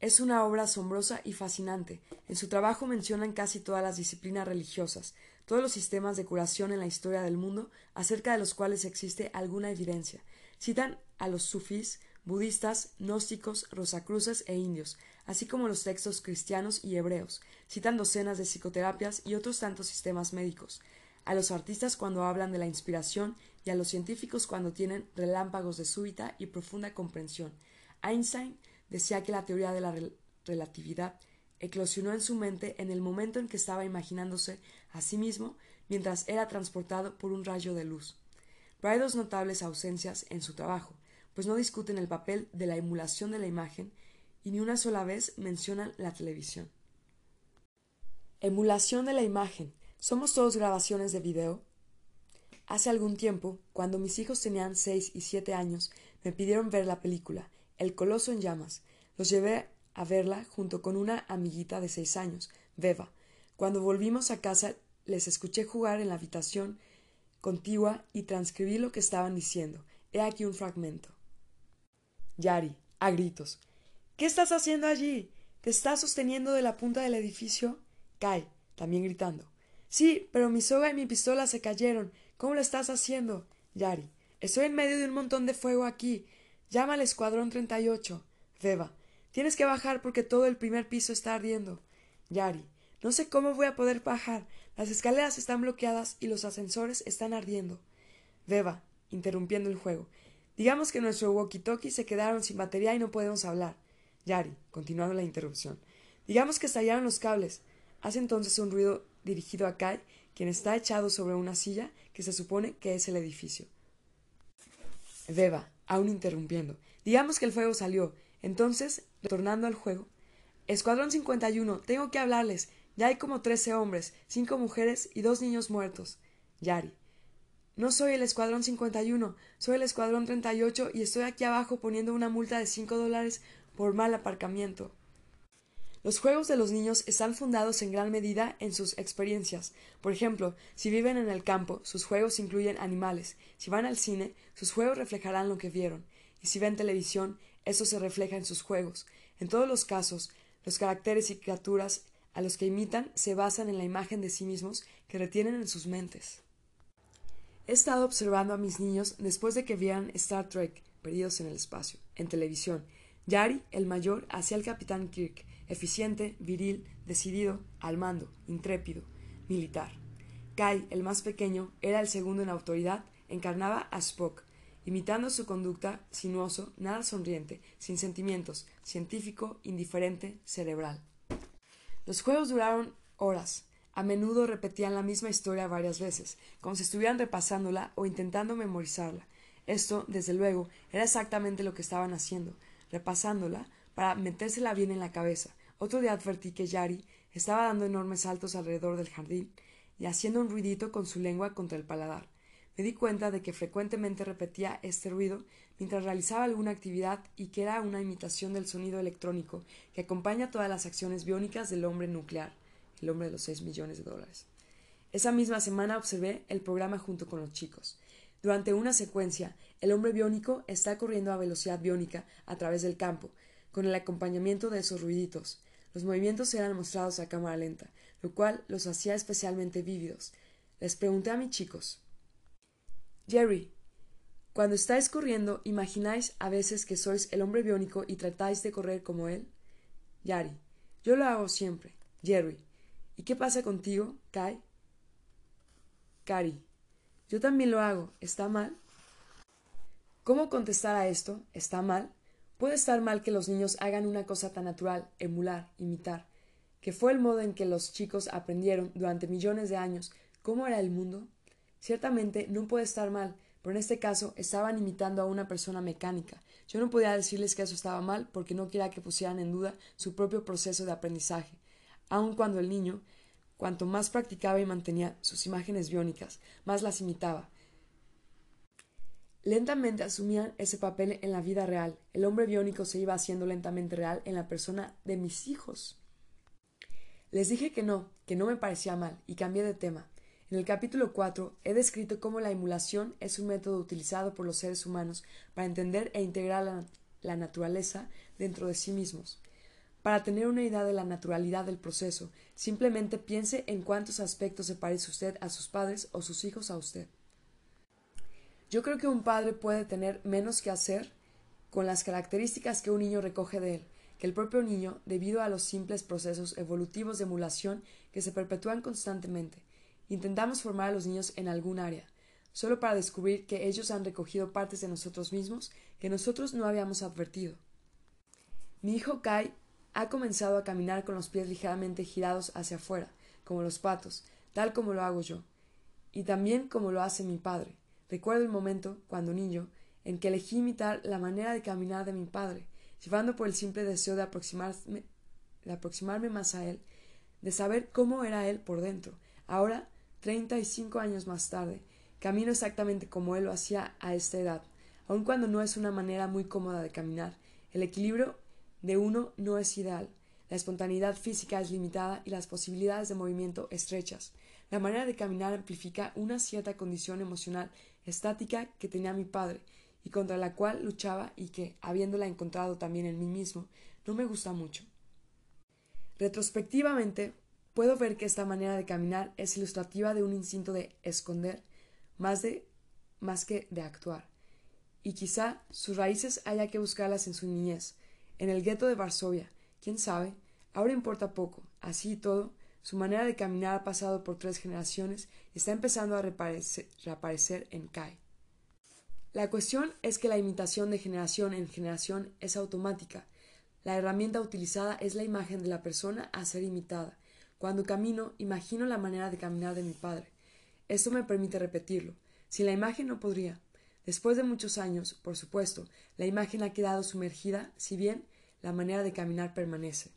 es una obra asombrosa y fascinante. En su trabajo mencionan casi todas las disciplinas religiosas, todos los sistemas de curación en la historia del mundo, acerca de los cuales existe alguna evidencia. Citan a los sufís, budistas, gnósticos, rosacruces e indios, así como los textos cristianos y hebreos. Citan docenas de psicoterapias y otros tantos sistemas médicos. A los artistas cuando hablan de la inspiración y a los científicos cuando tienen relámpagos de súbita y profunda comprensión. Einstein decía que la teoría de la relatividad eclosionó en su mente en el momento en que estaba imaginándose a sí mismo mientras era transportado por un rayo de luz. Pero hay dos notables ausencias en su trabajo, pues no discuten el papel de la emulación de la imagen y ni una sola vez mencionan la televisión. Emulación de la imagen. ¿Somos todos grabaciones de video? Hace algún tiempo, cuando mis hijos tenían seis y siete años, me pidieron ver la película El Coloso en Llamas. Los llevé a verla junto con una amiguita de seis años, Beba. Cuando volvimos a casa les escuché jugar en la habitación contigua y transcribí lo que estaban diciendo. He aquí un fragmento. Yari, a gritos. ¿Qué estás haciendo allí? ¿Te estás sosteniendo de la punta del edificio? Kai, también gritando. Sí, pero mi soga y mi pistola se cayeron. ¿Cómo lo estás haciendo? Yari. Estoy en medio de un montón de fuego aquí. Llama al escuadrón 38. Beba. Tienes que bajar porque todo el primer piso está ardiendo. Yari. No sé cómo voy a poder bajar. Las escaleras están bloqueadas y los ascensores están ardiendo. Beba, interrumpiendo el juego. Digamos que nuestro walkie-talkie se quedaron sin batería y no podemos hablar. Yari, continuando la interrupción. Digamos que estallaron los cables. Hace entonces un ruido dirigido a Kai, quien está echado sobre una silla que se supone que es el edificio. Beba, aún interrumpiendo. Digamos que el fuego salió. Entonces, retornando al juego. Escuadrón 51, tengo que hablarles. Ya hay como trece hombres, cinco mujeres y dos niños muertos. Yari. No soy el Escuadrón 51, soy el Escuadrón 38 y estoy aquí abajo poniendo una multa de cinco dólares por mal aparcamiento. Los juegos de los niños están fundados en gran medida en sus experiencias. Por ejemplo, si viven en el campo, sus juegos incluyen animales. Si van al cine, sus juegos reflejarán lo que vieron. Y si ven televisión, eso se refleja en sus juegos. En todos los casos, los caracteres y criaturas a los que imitan se basan en la imagen de sí mismos que retienen en sus mentes. He estado observando a mis niños después de que vieran Star Trek, Perdidos en el Espacio, en televisión. Yari, el mayor, hacía al capitán Kirk, eficiente, viril, decidido, al mando, intrépido, militar. Kai, el más pequeño, era el segundo en autoridad, encarnaba a Spock, imitando su conducta, sinuoso, nada sonriente, sin sentimientos, científico, indiferente, cerebral. Los juegos duraron horas. A menudo repetían la misma historia varias veces, como si estuvieran repasándola o intentando memorizarla. Esto, desde luego, era exactamente lo que estaban haciendo, repasándola para metérsela bien en la cabeza. Otro día advertí que Yari estaba dando enormes saltos alrededor del jardín y haciendo un ruidito con su lengua contra el paladar. Me di cuenta de que frecuentemente repetía este ruido mientras realizaba alguna actividad y que era una imitación del sonido electrónico que acompaña todas las acciones biónicas del hombre nuclear, el hombre de los seis millones de dólares. Esa misma semana observé el programa junto con los chicos. Durante una secuencia, el hombre biónico está corriendo a velocidad biónica a través del campo, con el acompañamiento de esos ruiditos. Los movimientos eran mostrados a cámara lenta, lo cual los hacía especialmente vívidos. Les pregunté a mis chicos Jerry, cuando estáis corriendo, ¿imagináis a veces que sois el hombre biónico y tratáis de correr como él? Yari, yo lo hago siempre. Jerry, ¿y qué pasa contigo, Kai? Cari, yo también lo hago. ¿Está mal? ¿Cómo contestar a esto? ¿Está mal? Puede estar mal que los niños hagan una cosa tan natural, emular, imitar, que fue el modo en que los chicos aprendieron durante millones de años cómo era el mundo. Ciertamente no puede estar mal, pero en este caso estaban imitando a una persona mecánica. Yo no podía decirles que eso estaba mal porque no quería que pusieran en duda su propio proceso de aprendizaje, aun cuando el niño, cuanto más practicaba y mantenía sus imágenes biónicas, más las imitaba, Lentamente asumían ese papel en la vida real. El hombre biónico se iba haciendo lentamente real en la persona de mis hijos. Les dije que no, que no me parecía mal, y cambié de tema. En el capítulo 4 he descrito cómo la emulación es un método utilizado por los seres humanos para entender e integrar la, la naturaleza dentro de sí mismos. Para tener una idea de la naturalidad del proceso, simplemente piense en cuántos aspectos se parece usted a sus padres o sus hijos a usted. Yo creo que un padre puede tener menos que hacer con las características que un niño recoge de él, que el propio niño, debido a los simples procesos evolutivos de emulación que se perpetúan constantemente. Intentamos formar a los niños en algún área, solo para descubrir que ellos han recogido partes de nosotros mismos que nosotros no habíamos advertido. Mi hijo Kai ha comenzado a caminar con los pies ligeramente girados hacia afuera, como los patos, tal como lo hago yo, y también como lo hace mi padre. Recuerdo el momento, cuando niño, en que elegí imitar la manera de caminar de mi padre, llevando por el simple deseo de aproximarme, de aproximarme más a él, de saber cómo era él por dentro. Ahora, treinta y cinco años más tarde, camino exactamente como él lo hacía a esta edad, aun cuando no es una manera muy cómoda de caminar. El equilibrio de uno no es ideal. La espontaneidad física es limitada y las posibilidades de movimiento estrechas. La manera de caminar amplifica una cierta condición emocional estática que tenía mi padre y contra la cual luchaba y que, habiéndola encontrado también en mí mismo, no me gusta mucho. Retrospectivamente, puedo ver que esta manera de caminar es ilustrativa de un instinto de esconder más de más que de actuar. Y quizá sus raíces haya que buscarlas en su niñez, en el gueto de Varsovia, quién sabe, ahora importa poco, así y todo, su manera de caminar ha pasado por tres generaciones y está empezando a reaparecer, en Kai. La cuestión es que la imitación de generación en generación es automática. La herramienta utilizada es la imagen de la persona a ser imitada. Cuando camino, imagino la manera de caminar de mi padre. Esto me permite repetirlo. Sin la imagen no podría. Después de muchos años, por supuesto, la imagen ha quedado sumergida, si bien la manera de caminar permanece.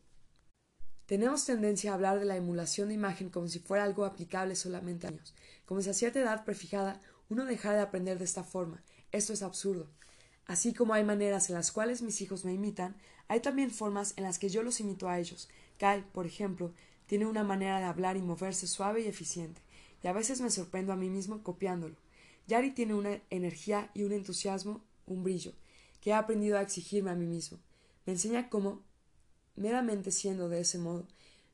Tenemos tendencia a hablar de la emulación de imagen como si fuera algo aplicable solamente a años, como si a cierta edad prefijada uno dejara de aprender de esta forma. Esto es absurdo. Así como hay maneras en las cuales mis hijos me imitan, hay también formas en las que yo los imito a ellos. Kai, por ejemplo, tiene una manera de hablar y moverse suave y eficiente, y a veces me sorprendo a mí mismo copiándolo. Yari tiene una energía y un entusiasmo, un brillo, que he aprendido a exigirme a mí mismo. Me enseña cómo meramente siendo de ese modo.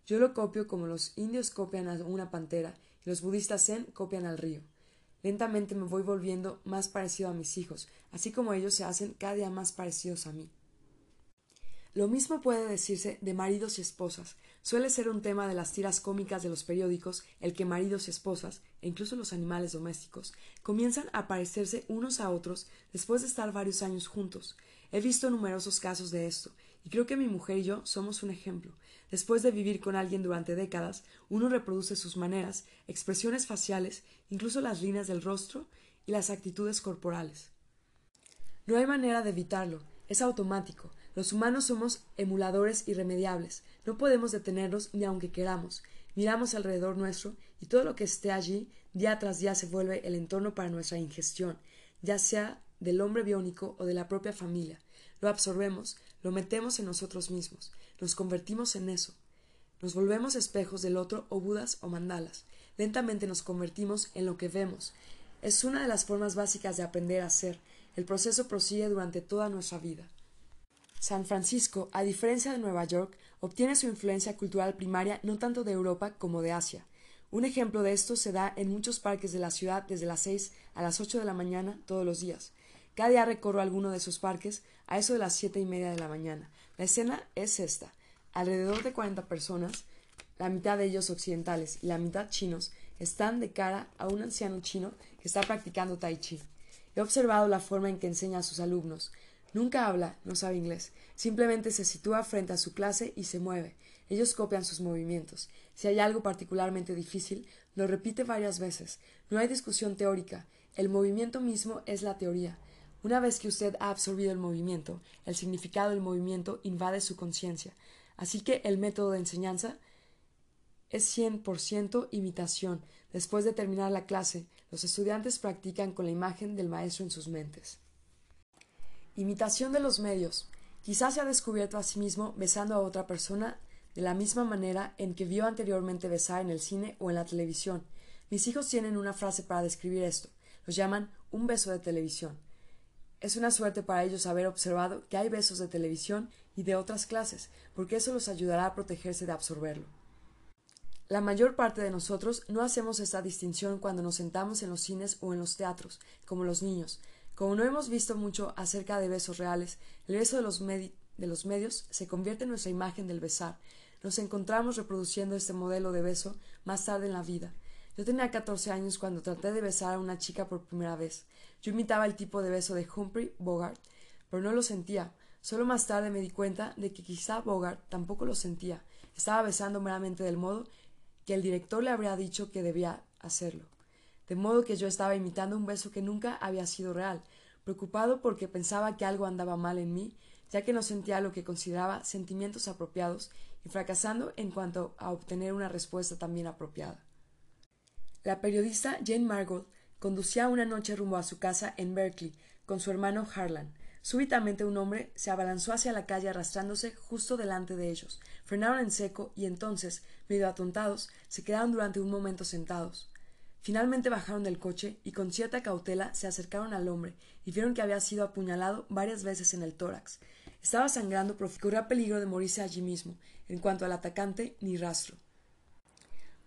Yo lo copio como los indios copian a una pantera y los budistas zen copian al río. Lentamente me voy volviendo más parecido a mis hijos, así como ellos se hacen cada día más parecidos a mí. Lo mismo puede decirse de maridos y esposas. Suele ser un tema de las tiras cómicas de los periódicos el que maridos y esposas, e incluso los animales domésticos, comienzan a parecerse unos a otros después de estar varios años juntos. He visto numerosos casos de esto, y creo que mi mujer y yo somos un ejemplo. Después de vivir con alguien durante décadas, uno reproduce sus maneras, expresiones faciales, incluso las líneas del rostro y las actitudes corporales. No hay manera de evitarlo, es automático. Los humanos somos emuladores irremediables. No podemos detenernos ni aunque queramos. Miramos alrededor nuestro y todo lo que esté allí día tras día se vuelve el entorno para nuestra ingestión, ya sea del hombre biónico o de la propia familia. Lo absorbemos, lo metemos en nosotros mismos, nos convertimos en eso. Nos volvemos espejos del otro o budas o mandalas. Lentamente nos convertimos en lo que vemos. es una de las formas básicas de aprender a ser. El proceso prosigue durante toda nuestra vida. San Francisco, a diferencia de Nueva York, obtiene su influencia cultural primaria no tanto de Europa como de Asia. Un ejemplo de esto se da en muchos parques de la ciudad desde las seis a las ocho de la mañana todos los días. Cada día recorro alguno de esos parques a eso de las siete y media de la mañana. La escena es esta. Alrededor de cuarenta personas, la mitad de ellos occidentales y la mitad chinos, están de cara a un anciano chino que está practicando tai chi. He observado la forma en que enseña a sus alumnos. Nunca habla, no sabe inglés. Simplemente se sitúa frente a su clase y se mueve. Ellos copian sus movimientos. Si hay algo particularmente difícil, lo repite varias veces. No hay discusión teórica. El movimiento mismo es la teoría. Una vez que usted ha absorbido el movimiento, el significado del movimiento invade su conciencia. Así que el método de enseñanza es cien por ciento imitación. Después de terminar la clase, los estudiantes practican con la imagen del maestro en sus mentes. Imitación de los medios. Quizás se ha descubierto a sí mismo besando a otra persona de la misma manera en que vio anteriormente besar en el cine o en la televisión. Mis hijos tienen una frase para describir esto. Los llaman un beso de televisión. Es una suerte para ellos haber observado que hay besos de televisión y de otras clases, porque eso los ayudará a protegerse de absorberlo. La mayor parte de nosotros no hacemos esta distinción cuando nos sentamos en los cines o en los teatros, como los niños. Como no hemos visto mucho acerca de besos reales, el beso de los, de los medios se convierte en nuestra imagen del besar. Nos encontramos reproduciendo este modelo de beso más tarde en la vida. Yo tenía catorce años cuando traté de besar a una chica por primera vez. Yo imitaba el tipo de beso de Humphrey Bogart, pero no lo sentía. Solo más tarde me di cuenta de que quizá Bogart tampoco lo sentía. Estaba besando meramente del modo que el director le habría dicho que debía hacerlo. De modo que yo estaba imitando un beso que nunca había sido real, preocupado porque pensaba que algo andaba mal en mí, ya que no sentía lo que consideraba sentimientos apropiados y fracasando en cuanto a obtener una respuesta también apropiada. La periodista Jane Margot conducía una noche rumbo a su casa en Berkeley con su hermano Harlan. Súbitamente un hombre se abalanzó hacia la calle arrastrándose justo delante de ellos. Frenaron en seco y entonces, medio atontados, se quedaron durante un momento sentados. Finalmente bajaron del coche y con cierta cautela se acercaron al hombre y vieron que había sido apuñalado varias veces en el tórax. Estaba sangrando, pero corría peligro de morirse allí mismo. En cuanto al atacante, ni rastro.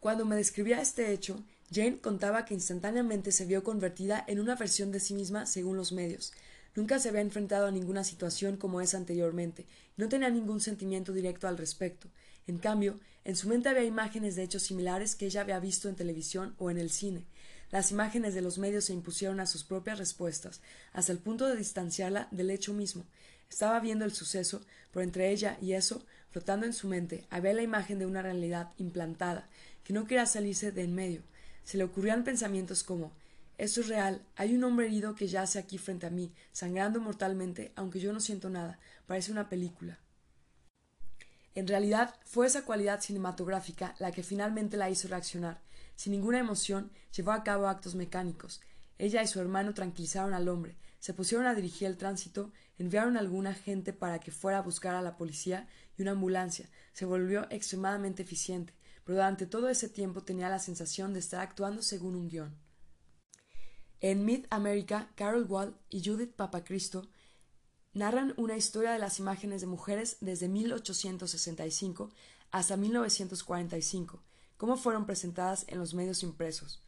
Cuando me describía este hecho, Jane contaba que instantáneamente se vio convertida en una versión de sí misma según los medios. Nunca se había enfrentado a ninguna situación como esa anteriormente, y no tenía ningún sentimiento directo al respecto. En cambio, en su mente había imágenes de hechos similares que ella había visto en televisión o en el cine. Las imágenes de los medios se impusieron a sus propias respuestas, hasta el punto de distanciarla del hecho mismo. Estaba viendo el suceso, pero entre ella y eso, flotando en su mente, había la imagen de una realidad implantada, que no quería salirse de en medio. Se le ocurrían pensamientos como esto es real. Hay un hombre herido que yace aquí frente a mí, sangrando mortalmente, aunque yo no siento nada. Parece una película. En realidad, fue esa cualidad cinematográfica la que finalmente la hizo reaccionar. Sin ninguna emoción, llevó a cabo actos mecánicos. Ella y su hermano tranquilizaron al hombre, se pusieron a dirigir el tránsito, enviaron a alguna gente para que fuera a buscar a la policía y una ambulancia. Se volvió extremadamente eficiente, pero durante todo ese tiempo tenía la sensación de estar actuando según un guion. En Mid America, Carol Wall y Judith Papacristo narran una historia de las imágenes de mujeres desde 1865 hasta 1945, cómo fueron presentadas en los medios impresos.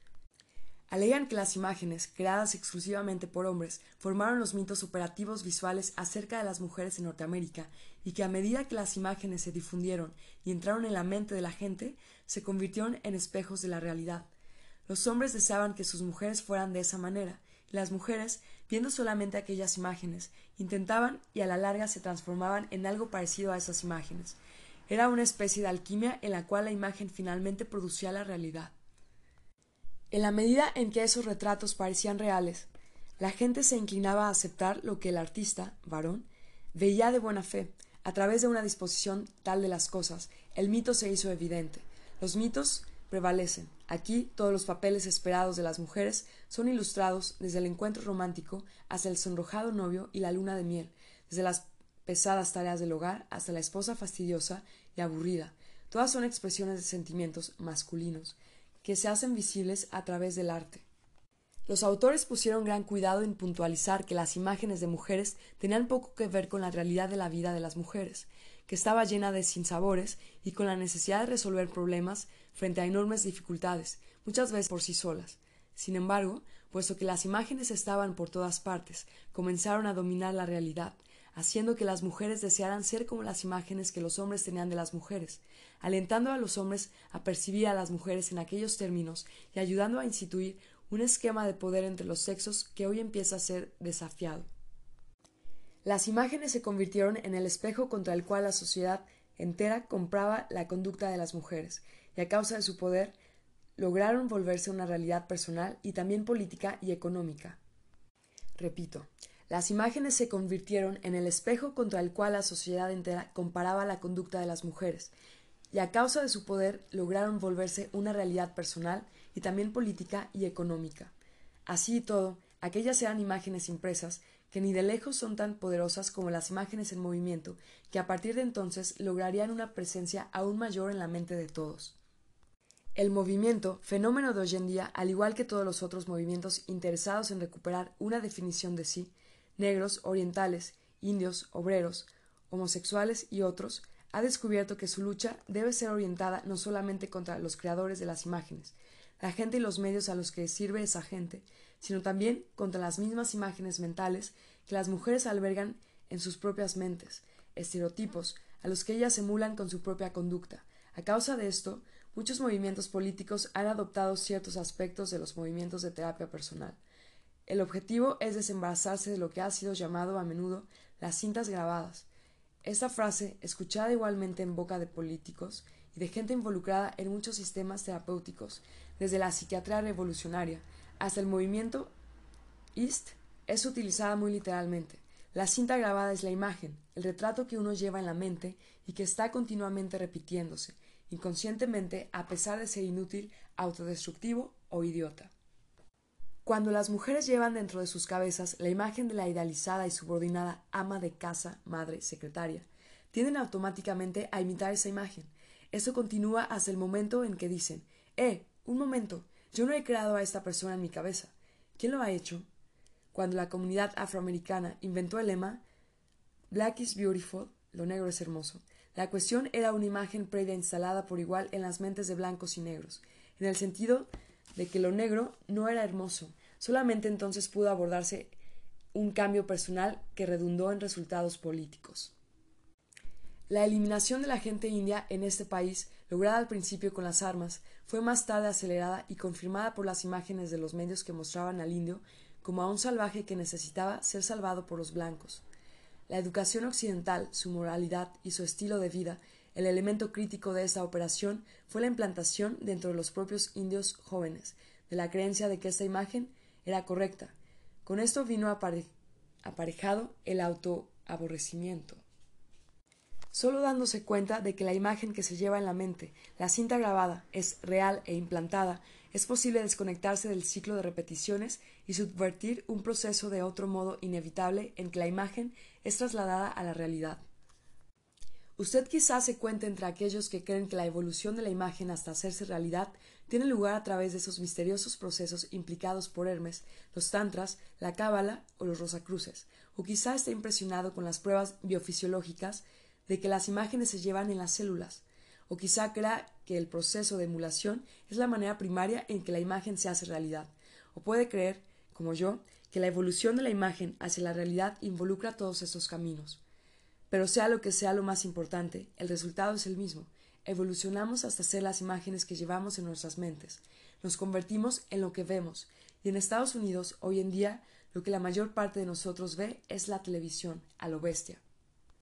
Alegan que las imágenes, creadas exclusivamente por hombres, formaron los mitos operativos visuales acerca de las mujeres en Norteamérica y que a medida que las imágenes se difundieron y entraron en la mente de la gente, se convirtieron en espejos de la realidad. Los hombres deseaban que sus mujeres fueran de esa manera, y las mujeres, viendo solamente aquellas imágenes, intentaban y a la larga se transformaban en algo parecido a esas imágenes. Era una especie de alquimia en la cual la imagen finalmente producía la realidad. En la medida en que esos retratos parecían reales, la gente se inclinaba a aceptar lo que el artista, varón, veía de buena fe. A través de una disposición tal de las cosas, el mito se hizo evidente. Los mitos prevalecen. Aquí todos los papeles esperados de las mujeres son ilustrados desde el encuentro romántico hasta el sonrojado novio y la luna de miel, desde las pesadas tareas del hogar hasta la esposa fastidiosa y aburrida. Todas son expresiones de sentimientos masculinos que se hacen visibles a través del arte. Los autores pusieron gran cuidado en puntualizar que las imágenes de mujeres tenían poco que ver con la realidad de la vida de las mujeres, que estaba llena de sinsabores y con la necesidad de resolver problemas frente a enormes dificultades, muchas veces por sí solas. Sin embargo, puesto que las imágenes estaban por todas partes, comenzaron a dominar la realidad, haciendo que las mujeres desearan ser como las imágenes que los hombres tenían de las mujeres, alentando a los hombres a percibir a las mujeres en aquellos términos y ayudando a instituir un esquema de poder entre los sexos que hoy empieza a ser desafiado. Las imágenes se convirtieron en el espejo contra el cual la sociedad entera compraba la conducta de las mujeres, y a causa de su poder lograron volverse una realidad personal y también política y económica. Repito, las imágenes se convirtieron en el espejo contra el cual la sociedad entera comparaba la conducta de las mujeres, y a causa de su poder lograron volverse una realidad personal y también política y económica. Así y todo, aquellas eran imágenes impresas que ni de lejos son tan poderosas como las imágenes en movimiento, que a partir de entonces lograrían una presencia aún mayor en la mente de todos. El movimiento, fenómeno de hoy en día, al igual que todos los otros movimientos interesados en recuperar una definición de sí, negros, orientales, indios, obreros, homosexuales y otros, ha descubierto que su lucha debe ser orientada no solamente contra los creadores de las imágenes, la gente y los medios a los que sirve esa gente, sino también contra las mismas imágenes mentales que las mujeres albergan en sus propias mentes, estereotipos a los que ellas emulan con su propia conducta. A causa de esto, muchos movimientos políticos han adoptado ciertos aspectos de los movimientos de terapia personal. El objetivo es desembarazarse de lo que ha sido llamado a menudo las cintas grabadas. Esta frase, escuchada igualmente en boca de políticos y de gente involucrada en muchos sistemas terapéuticos, desde la psiquiatría revolucionaria hasta el movimiento East, es utilizada muy literalmente. La cinta grabada es la imagen, el retrato que uno lleva en la mente y que está continuamente repitiéndose, inconscientemente a pesar de ser inútil, autodestructivo o idiota. Cuando las mujeres llevan dentro de sus cabezas la imagen de la idealizada y subordinada ama de casa, madre, secretaria, tienden automáticamente a imitar esa imagen. Esto continúa hasta el momento en que dicen, eh, un momento, yo no he creado a esta persona en mi cabeza. ¿Quién lo ha hecho? Cuando la comunidad afroamericana inventó el lema Black is beautiful, lo negro es hermoso, la cuestión era una imagen previa instalada por igual en las mentes de blancos y negros, en el sentido de que lo negro no era hermoso, solamente entonces pudo abordarse un cambio personal que redundó en resultados políticos. La eliminación de la gente india en este país, lograda al principio con las armas, fue más tarde acelerada y confirmada por las imágenes de los medios que mostraban al indio como a un salvaje que necesitaba ser salvado por los blancos. La educación occidental, su moralidad y su estilo de vida, el elemento crítico de esta operación fue la implantación dentro de los propios indios jóvenes de la creencia de que esta imagen era correcta. Con esto vino aparejado el autoaborrecimiento solo dándose cuenta de que la imagen que se lleva en la mente, la cinta grabada, es real e implantada, es posible desconectarse del ciclo de repeticiones y subvertir un proceso de otro modo inevitable en que la imagen es trasladada a la realidad. Usted quizás se cuente entre aquellos que creen que la evolución de la imagen hasta hacerse realidad tiene lugar a través de esos misteriosos procesos implicados por Hermes, los tantras, la cábala o los rosacruces, o quizá esté impresionado con las pruebas biofisiológicas de que las imágenes se llevan en las células, o quizá crea que el proceso de emulación es la manera primaria en que la imagen se hace realidad, o puede creer, como yo, que la evolución de la imagen hacia la realidad involucra todos estos caminos. Pero sea lo que sea lo más importante, el resultado es el mismo. Evolucionamos hasta ser las imágenes que llevamos en nuestras mentes. Nos convertimos en lo que vemos. Y en Estados Unidos, hoy en día, lo que la mayor parte de nosotros ve es la televisión, a lo bestia.